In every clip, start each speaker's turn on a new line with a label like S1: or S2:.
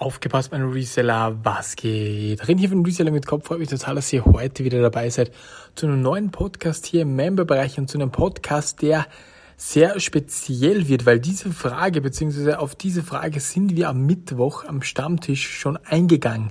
S1: Aufgepasst, meine Reseller, was geht? Reden hier von Reseller mit Kopf. Freut mich total, dass ihr heute wieder dabei seid zu einem neuen Podcast hier im Member-Bereich und zu einem Podcast, der sehr speziell wird, weil diese Frage, beziehungsweise auf diese Frage sind wir am Mittwoch am Stammtisch schon eingegangen.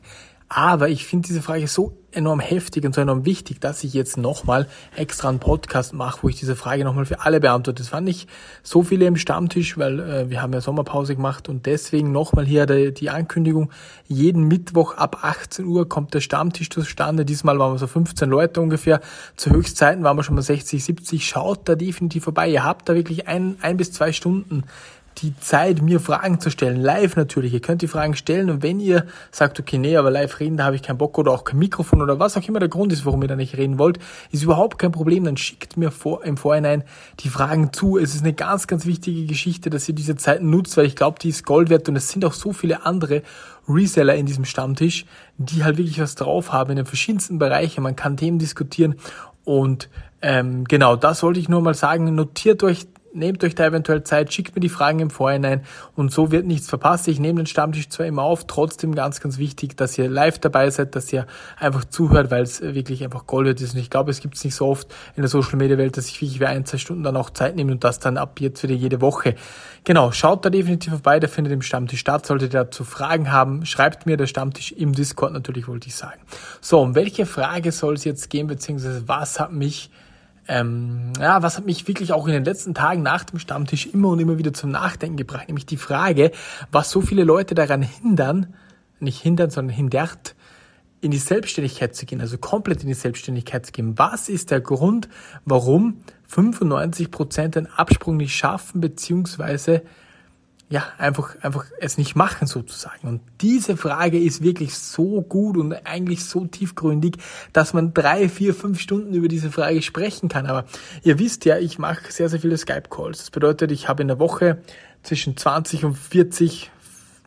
S1: Aber ich finde diese Frage so enorm heftig und so enorm wichtig, dass ich jetzt nochmal extra einen Podcast mache, wo ich diese Frage nochmal für alle beantworte. Das waren nicht so viele im Stammtisch, weil äh, wir haben ja Sommerpause gemacht und deswegen nochmal hier die, die Ankündigung. Jeden Mittwoch ab 18 Uhr kommt der Stammtisch zustande. Diesmal waren wir so 15 Leute ungefähr. Zu Höchstzeiten waren wir schon mal 60, 70. Schaut da definitiv vorbei. Ihr habt da wirklich ein, ein bis zwei Stunden die Zeit, mir Fragen zu stellen, live natürlich. Ihr könnt die Fragen stellen und wenn ihr sagt, okay, nee, aber live reden, da habe ich keinen Bock oder auch kein Mikrofon oder was auch immer der Grund ist, warum ihr da nicht reden wollt, ist überhaupt kein Problem. Dann schickt mir vor, im Vorhinein die Fragen zu. Es ist eine ganz, ganz wichtige Geschichte, dass ihr diese Zeit nutzt, weil ich glaube, die ist Gold wert und es sind auch so viele andere Reseller in diesem Stammtisch, die halt wirklich was drauf haben in den verschiedensten Bereichen. Man kann Themen diskutieren und ähm, genau, das wollte ich nur mal sagen. Notiert euch nehmt euch da eventuell Zeit, schickt mir die Fragen im Vorhinein und so wird nichts verpasst. Ich nehme den Stammtisch zwar immer auf, trotzdem ganz, ganz wichtig, dass ihr live dabei seid, dass ihr einfach zuhört, weil es wirklich einfach Gold ist. Und ich glaube, es gibt es nicht so oft in der Social Media Welt, dass ich wirklich ein, zwei Stunden dann auch Zeit nehme und das dann ab jetzt wieder jede Woche. Genau, schaut da definitiv vorbei, der findet im Stammtisch statt. Solltet ihr dazu Fragen haben, schreibt mir der Stammtisch im Discord natürlich, wollte ich sagen. So, um welche Frage soll es jetzt gehen, beziehungsweise was hat mich ähm, ja, was hat mich wirklich auch in den letzten Tagen nach dem Stammtisch immer und immer wieder zum Nachdenken gebracht, nämlich die Frage, was so viele Leute daran hindern, nicht hindern, sondern hindert, in die Selbstständigkeit zu gehen, also komplett in die Selbstständigkeit zu gehen. Was ist der Grund, warum 95 Prozent den Absprung nicht schaffen, beziehungsweise ja, einfach, einfach es nicht machen sozusagen. Und diese Frage ist wirklich so gut und eigentlich so tiefgründig, dass man drei, vier, fünf Stunden über diese Frage sprechen kann. Aber ihr wisst ja, ich mache sehr, sehr viele Skype-Calls. Das bedeutet, ich habe in der Woche zwischen 20 und 40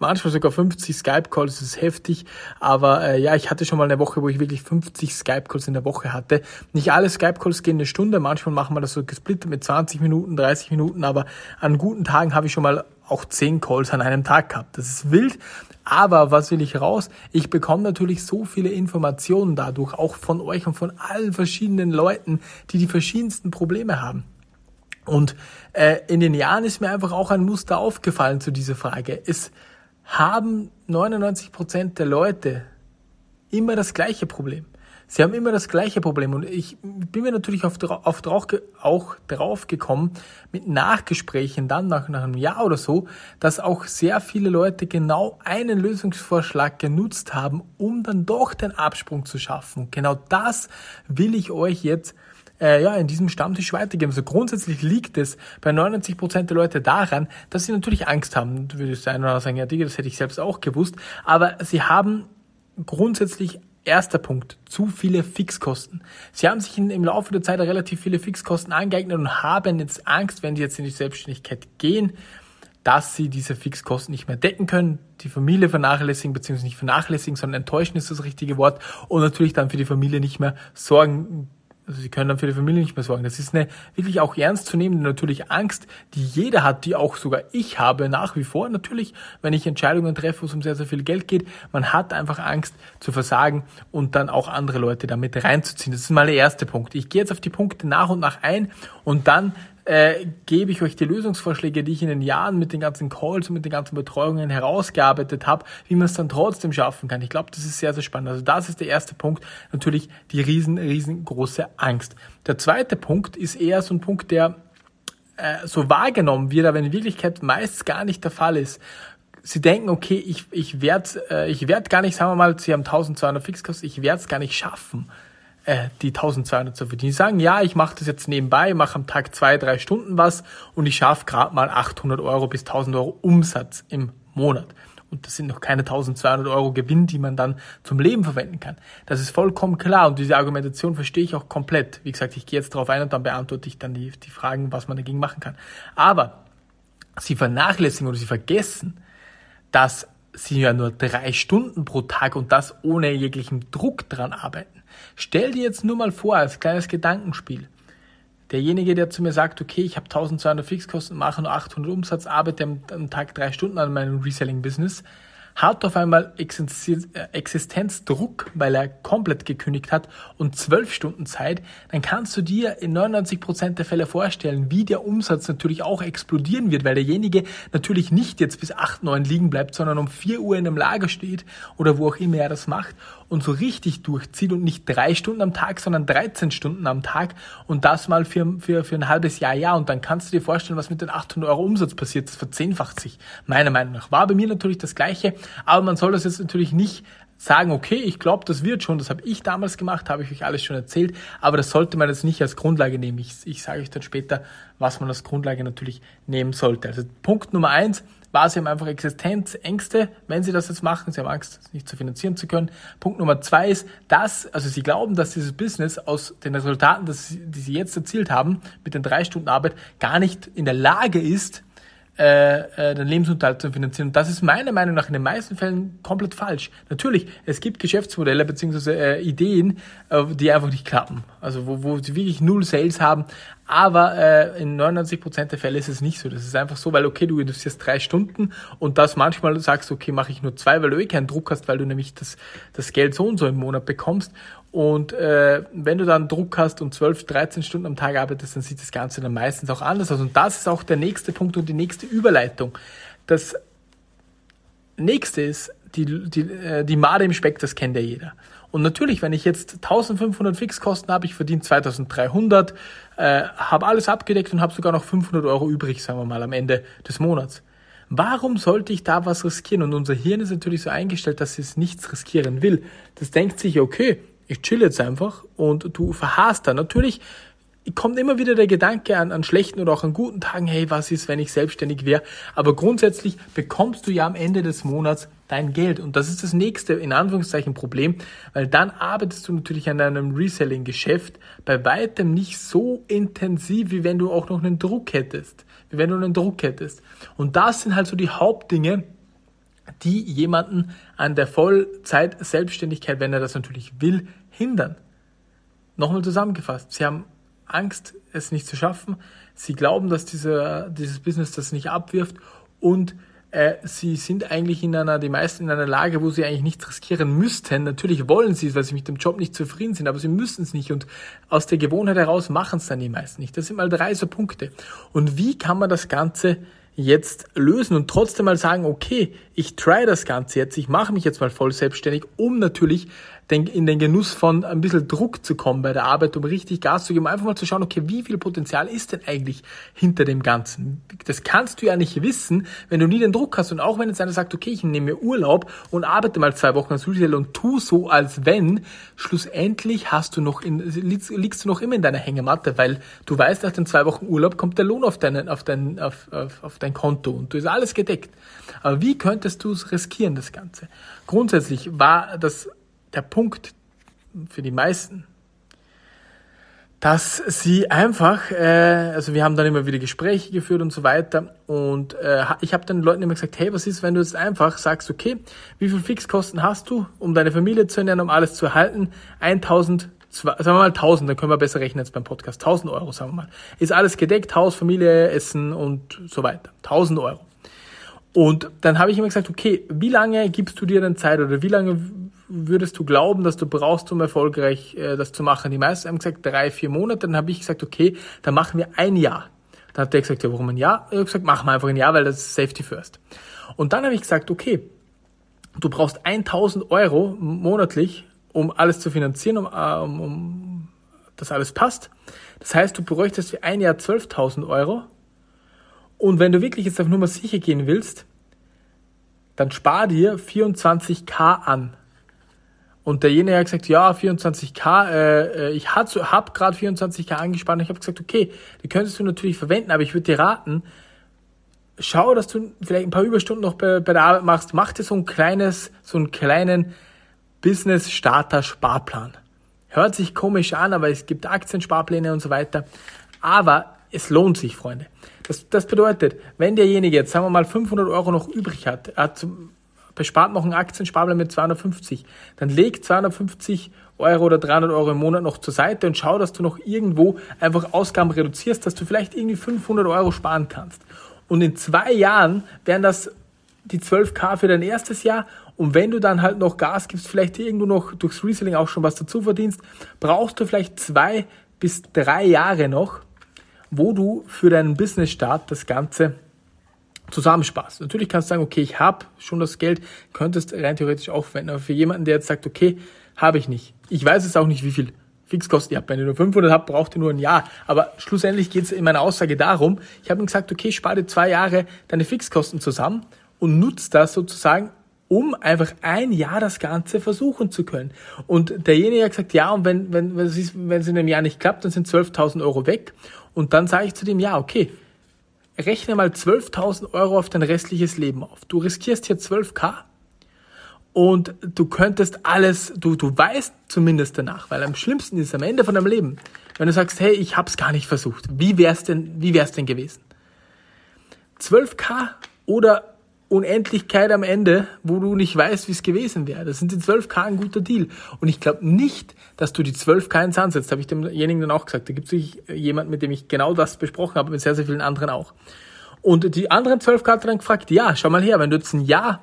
S1: manchmal sogar 50 Skype-Calls, das ist heftig, aber äh, ja, ich hatte schon mal eine Woche, wo ich wirklich 50 Skype-Calls in der Woche hatte. Nicht alle Skype-Calls gehen eine Stunde, manchmal machen wir das so gesplittet mit 20 Minuten, 30 Minuten, aber an guten Tagen habe ich schon mal auch 10 Calls an einem Tag gehabt. Das ist wild, aber was will ich raus? Ich bekomme natürlich so viele Informationen dadurch, auch von euch und von allen verschiedenen Leuten, die die verschiedensten Probleme haben. Und äh, in den Jahren ist mir einfach auch ein Muster aufgefallen zu dieser Frage. Es haben 99 Prozent der Leute immer das gleiche Problem. Sie haben immer das gleiche Problem und ich bin mir natürlich oft, oft auch drauf gekommen mit Nachgesprächen dann nach, nach einem Jahr oder so, dass auch sehr viele Leute genau einen Lösungsvorschlag genutzt haben, um dann doch den Absprung zu schaffen. Genau das will ich euch jetzt äh, ja, in diesem Stammtisch weitergeben. Also grundsätzlich liegt es bei 99 Prozent der Leute daran, dass sie natürlich Angst haben. Du würdest einer oder sagen, ja, Digga, das hätte ich selbst auch gewusst. Aber sie haben grundsätzlich Erster Punkt, zu viele Fixkosten. Sie haben sich in, im Laufe der Zeit relativ viele Fixkosten angeeignet und haben jetzt Angst, wenn sie jetzt in die Selbstständigkeit gehen, dass sie diese Fixkosten nicht mehr decken können, die Familie vernachlässigen, beziehungsweise nicht vernachlässigen, sondern enttäuschen ist das richtige Wort und natürlich dann für die Familie nicht mehr sorgen also sie können dann für die Familie nicht mehr sorgen. Das ist eine wirklich auch ernstzunehmende natürlich Angst, die jeder hat, die auch sogar ich habe nach wie vor. Natürlich, wenn ich Entscheidungen treffe, wo es um sehr, sehr viel Geld geht, man hat einfach Angst zu versagen und dann auch andere Leute damit reinzuziehen. Das ist mal der erste Punkt. Ich gehe jetzt auf die Punkte nach und nach ein und dann äh, gebe ich euch die Lösungsvorschläge, die ich in den Jahren mit den ganzen Calls und mit den ganzen Betreuungen herausgearbeitet habe, wie man es dann trotzdem schaffen kann. Ich glaube, das ist sehr, sehr spannend. Also das ist der erste Punkt, natürlich die riesen, riesengroße Angst. Der zweite Punkt ist eher so ein Punkt, der äh, so wahrgenommen wird, aber in Wirklichkeit meist gar nicht der Fall ist. Sie denken, okay, ich, ich werde äh, werd gar nicht, sagen wir mal, Sie haben 1200 Fixkosten, ich werde es gar nicht schaffen äh, die 1200 zu verdienen. Die sagen, ja, ich mache das jetzt nebenbei, mache am Tag zwei, drei Stunden was und ich schaffe gerade mal 800 Euro bis 1000 Euro Umsatz im Monat. Und das sind noch keine 1200 Euro Gewinn, die man dann zum Leben verwenden kann. Das ist vollkommen klar und diese Argumentation verstehe ich auch komplett. Wie gesagt, ich gehe jetzt darauf ein und dann beantworte ich dann die, die Fragen, was man dagegen machen kann. Aber sie vernachlässigen oder sie vergessen, dass sie ja nur drei Stunden pro Tag und das ohne jeglichen Druck dran arbeiten. Stell dir jetzt nur mal vor, als kleines Gedankenspiel, derjenige, der zu mir sagt, okay, ich habe 1200 Fixkosten, mache nur 800 Umsatz, arbeite am, am Tag drei Stunden an meinem Reselling-Business, hat auf einmal Existenzdruck, weil er komplett gekündigt hat und zwölf Stunden Zeit, dann kannst du dir in 99 Prozent der Fälle vorstellen, wie der Umsatz natürlich auch explodieren wird, weil derjenige natürlich nicht jetzt bis 8, 9 liegen bleibt, sondern um 4 Uhr in einem Lager steht oder wo auch immer er das macht und so richtig durchzieht und nicht drei Stunden am Tag, sondern 13 Stunden am Tag und das mal für, für, für ein halbes Jahr, ja. Und dann kannst du dir vorstellen, was mit den 800 Euro Umsatz passiert. Das verzehnfacht sich, meiner Meinung nach. War bei mir natürlich das Gleiche, aber man soll das jetzt natürlich nicht sagen, okay, ich glaube, das wird schon, das habe ich damals gemacht, habe ich euch alles schon erzählt, aber das sollte man jetzt nicht als Grundlage nehmen. Ich, ich sage euch dann später, was man als Grundlage natürlich nehmen sollte. Also Punkt Nummer eins, war, sie haben einfach Existenzängste, wenn sie das jetzt machen. Sie haben Angst, das nicht zu finanzieren zu können. Punkt Nummer zwei ist, dass, also sie glauben, dass dieses Business aus den Resultaten, die sie jetzt erzielt haben, mit den drei Stunden Arbeit, gar nicht in der Lage ist, äh, äh, den Lebensunterhalt zu finanzieren. Und das ist meiner Meinung nach in den meisten Fällen komplett falsch. Natürlich, es gibt Geschäftsmodelle bzw. Äh, Ideen, äh, die einfach nicht klappen. Also wo, wo sie wirklich null Sales haben. Aber äh, in 99% der Fälle ist es nicht so. Das ist einfach so, weil okay, du investierst drei Stunden und das manchmal sagst, okay, mache ich nur zwei, weil du eh keinen Druck hast, weil du nämlich das, das Geld so und so im Monat bekommst. Und äh, wenn du dann Druck hast und 12, 13 Stunden am Tag arbeitest, dann sieht das Ganze dann meistens auch anders aus. Und das ist auch der nächste Punkt und die nächste Überleitung. Das nächste ist, die, die, äh, die Made im Speck, das kennt ja jeder. Und natürlich, wenn ich jetzt 1500 Fixkosten habe, ich verdiene 2300, äh, habe alles abgedeckt und habe sogar noch 500 Euro übrig, sagen wir mal, am Ende des Monats. Warum sollte ich da was riskieren? Und unser Hirn ist natürlich so eingestellt, dass es nichts riskieren will. Das denkt sich, okay, ich chill jetzt einfach und du verharrst dann. Natürlich kommt immer wieder der Gedanke an, an schlechten oder auch an guten Tagen, hey, was ist, wenn ich selbstständig wäre? Aber grundsätzlich bekommst du ja am Ende des Monats dein Geld. Und das ist das nächste, in Anführungszeichen, Problem, weil dann arbeitest du natürlich an deinem Reselling-Geschäft bei weitem nicht so intensiv, wie wenn du auch noch einen Druck hättest. Wie wenn du einen Druck hättest. Und das sind halt so die Hauptdinge, die jemanden an der Vollzeit-Selbstständigkeit, wenn er das natürlich will, hindern. Nochmal zusammengefasst. Sie haben Angst, es nicht zu schaffen. Sie glauben, dass dieser, dieses Business das nicht abwirft und äh, sie sind eigentlich in einer, die meisten in einer Lage, wo sie eigentlich nichts riskieren müssten. Natürlich wollen sie es, weil sie mit dem Job nicht zufrieden sind, aber sie müssen es nicht und aus der Gewohnheit heraus machen es dann die meisten nicht. Das sind mal drei so Punkte. Und wie kann man das Ganze jetzt lösen und trotzdem mal sagen, okay, ich try das Ganze jetzt, ich mache mich jetzt mal voll selbstständig, um natürlich in den Genuss von ein bisschen Druck zu kommen bei der Arbeit, um richtig Gas zu geben, einfach mal zu schauen, okay, wie viel Potenzial ist denn eigentlich hinter dem Ganzen? Das kannst du ja nicht wissen, wenn du nie den Druck hast und auch wenn jetzt einer sagt, okay, ich nehme mir Urlaub und arbeite mal zwei Wochen als Retailer und tu so, als wenn, schlussendlich hast du noch in, liegst du noch immer in deiner Hängematte, weil du weißt, nach den zwei Wochen Urlaub kommt der Lohn auf deinen, auf dein, auf, auf, auf dein Konto und du ist alles gedeckt. Aber wie könntest du es riskieren, das Ganze? Grundsätzlich war das der Punkt für die meisten, dass sie einfach, äh, also wir haben dann immer wieder Gespräche geführt und so weiter und äh, ich habe dann Leuten immer gesagt, hey, was ist, wenn du jetzt einfach sagst, okay, wie viel Fixkosten hast du, um deine Familie zu ernähren, um alles zu erhalten? 1000 sagen wir mal 1000, dann können wir besser rechnen jetzt beim Podcast. 1000 Euro, sagen wir mal. Ist alles gedeckt, Haus, Familie, Essen und so weiter. 1000 Euro. Und dann habe ich immer gesagt, okay, wie lange gibst du dir denn Zeit oder wie lange würdest du glauben, dass du brauchst, um erfolgreich äh, das zu machen? Die meisten haben gesagt drei, vier Monate. Dann habe ich gesagt, okay, dann machen wir ein Jahr. Dann hat der gesagt, ja, warum ein Jahr? Ich habe gesagt, machen wir einfach ein Jahr, weil das ist Safety First. Und dann habe ich gesagt, okay, du brauchst 1000 Euro monatlich, um alles zu finanzieren, um, äh, um, um dass alles passt. Das heißt, du bräuchtest für ein Jahr 12.000 Euro. Und wenn du wirklich jetzt auf Nummer sicher gehen willst, dann spar dir 24k an. Und derjenige hat gesagt, ja, 24k, äh, äh ich hab gerade 24k angespannt. Ich habe gesagt, okay, die könntest du natürlich verwenden, aber ich würde dir raten, schau, dass du vielleicht ein paar Überstunden noch bei, bei der Arbeit machst. Mach dir so ein kleines, so einen kleinen Business-Starter-Sparplan. Hört sich komisch an, aber es gibt Aktiensparpläne und so weiter. Aber es lohnt sich, Freunde. Das, das bedeutet, wenn derjenige jetzt, sagen wir mal, 500 Euro noch übrig hat, er hat bespart noch einen Aktiensparplan mit 250, dann leg 250 Euro oder 300 Euro im Monat noch zur Seite und schau, dass du noch irgendwo einfach Ausgaben reduzierst, dass du vielleicht irgendwie 500 Euro sparen kannst. Und in zwei Jahren wären das die 12k für dein erstes Jahr und wenn du dann halt noch Gas gibst, vielleicht irgendwo noch durchs Reselling auch schon was dazu verdienst, brauchst du vielleicht zwei bis drei Jahre noch, wo du für deinen Business-Start das Ganze zusammensparst. Natürlich kannst du sagen, okay, ich habe schon das Geld, könntest rein theoretisch aufwenden, aber für jemanden, der jetzt sagt, okay, habe ich nicht. Ich weiß es auch nicht, wie viel Fixkosten ihr habt. Wenn ihr nur 500 habt, braucht ihr nur ein Jahr. Aber schlussendlich geht es in meiner Aussage darum, ich habe ihm gesagt, okay, spare dir zwei Jahre deine Fixkosten zusammen und nutzt das sozusagen, um einfach ein Jahr das Ganze versuchen zu können. Und derjenige hat gesagt, ja, und wenn, wenn, wenn es in einem Jahr nicht klappt, dann sind 12.000 Euro weg. Und dann sage ich zu dem, ja, okay, rechne mal 12.000 Euro auf dein restliches Leben auf. Du riskierst hier 12k und du könntest alles, du, du weißt zumindest danach, weil am schlimmsten ist am Ende von deinem Leben, wenn du sagst, hey, ich hab's gar nicht versucht. Wie wär's denn, wie wär's denn gewesen? 12k oder Unendlichkeit am Ende, wo du nicht weißt, wie es gewesen wäre. Das sind die 12k ein guter Deal. Und ich glaube nicht, dass du die 12k ins Sand setzt. Habe ich demjenigen dann auch gesagt. Da gibt es jemanden, mit dem ich genau das besprochen habe, mit sehr, sehr vielen anderen auch. Und die anderen 12k hat dann gefragt, ja, schau mal her, wenn du jetzt ein Jahr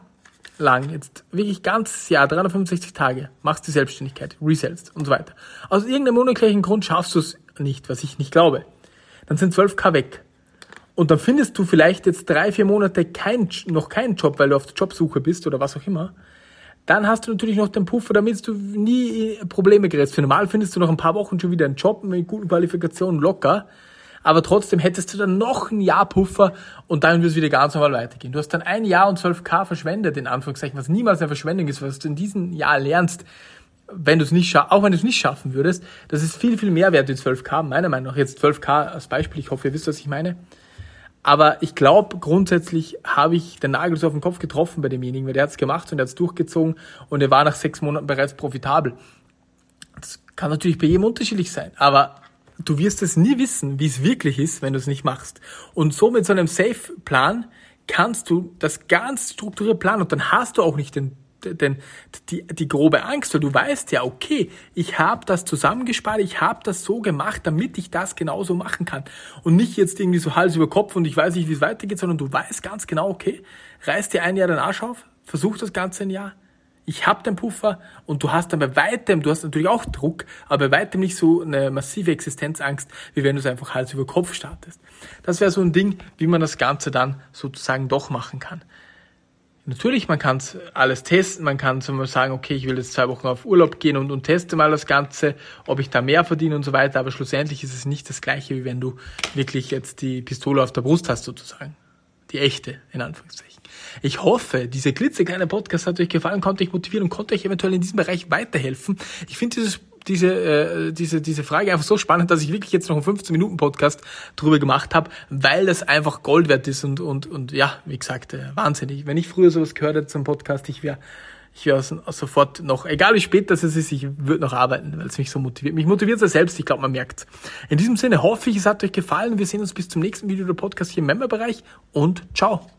S1: lang, jetzt wirklich ganzes Jahr, 365 Tage, machst die Selbstständigkeit, resellst und so weiter. Aus irgendeinem unerklärlichen Grund schaffst du es nicht, was ich nicht glaube. Dann sind 12k weg. Und dann findest du vielleicht jetzt drei, vier Monate kein, noch keinen Job, weil du auf der Jobsuche bist oder was auch immer. Dann hast du natürlich noch den Puffer, damit du nie Probleme gerätst. Für normal findest du noch ein paar Wochen schon wieder einen Job mit guten Qualifikationen locker. Aber trotzdem hättest du dann noch ein Jahr Puffer und dann wird es wieder ganz normal weitergehen. Du hast dann ein Jahr und 12k verschwendet, in Anführungszeichen, was niemals eine Verschwendung ist, was du in diesem Jahr lernst, wenn du es nicht auch wenn du es nicht schaffen würdest, das ist viel, viel mehr wert, die 12k, meiner Meinung nach. Jetzt 12k als Beispiel, ich hoffe, ihr wisst, was ich meine. Aber ich glaube, grundsätzlich habe ich den Nagel so auf den Kopf getroffen bei demjenigen, weil der hat es gemacht und der hat es durchgezogen und er war nach sechs Monaten bereits profitabel. Das kann natürlich bei jedem unterschiedlich sein, aber du wirst es nie wissen, wie es wirklich ist, wenn du es nicht machst. Und so mit so einem Safe-Plan kannst du das ganz strukturiert planen und dann hast du auch nicht den denn die, die grobe Angst, weil du weißt ja, okay, ich habe das zusammengespart, ich habe das so gemacht, damit ich das genauso machen kann. Und nicht jetzt irgendwie so Hals über Kopf und ich weiß nicht, wie es weitergeht, sondern du weißt ganz genau, okay, reiß dir ein Jahr den Arsch auf, versuch das Ganze ein Jahr, ich habe den Puffer und du hast dann bei weitem, du hast natürlich auch Druck, aber bei weitem nicht so eine massive Existenzangst, wie wenn du es einfach Hals über Kopf startest. Das wäre so ein Ding, wie man das Ganze dann sozusagen doch machen kann. Natürlich, man kann alles testen, man kann zum Beispiel sagen, okay, ich will jetzt zwei Wochen auf Urlaub gehen und, und teste mal das Ganze, ob ich da mehr verdiene und so weiter, aber schlussendlich ist es nicht das gleiche, wie wenn du wirklich jetzt die Pistole auf der Brust hast sozusagen. Die echte, in Anführungszeichen. Ich hoffe, dieser klitzekleine Podcast hat euch gefallen, konnte euch motivieren und konnte euch eventuell in diesem Bereich weiterhelfen. Ich finde dieses diese, äh, diese, diese Frage einfach so spannend, dass ich wirklich jetzt noch einen 15-Minuten-Podcast drüber gemacht habe, weil das einfach Gold wert ist und, und, und ja, wie gesagt, äh, wahnsinnig. Wenn ich früher sowas gehört hätte zum Podcast, ich wäre ich wäre sofort noch, egal wie spät das ist, ich würde noch arbeiten, weil es mich so motiviert. Mich motiviert es selbst, ich glaube, man merkt. In diesem Sinne hoffe ich, es hat euch gefallen. Wir sehen uns bis zum nächsten Video der Podcast hier im Member-Bereich und ciao.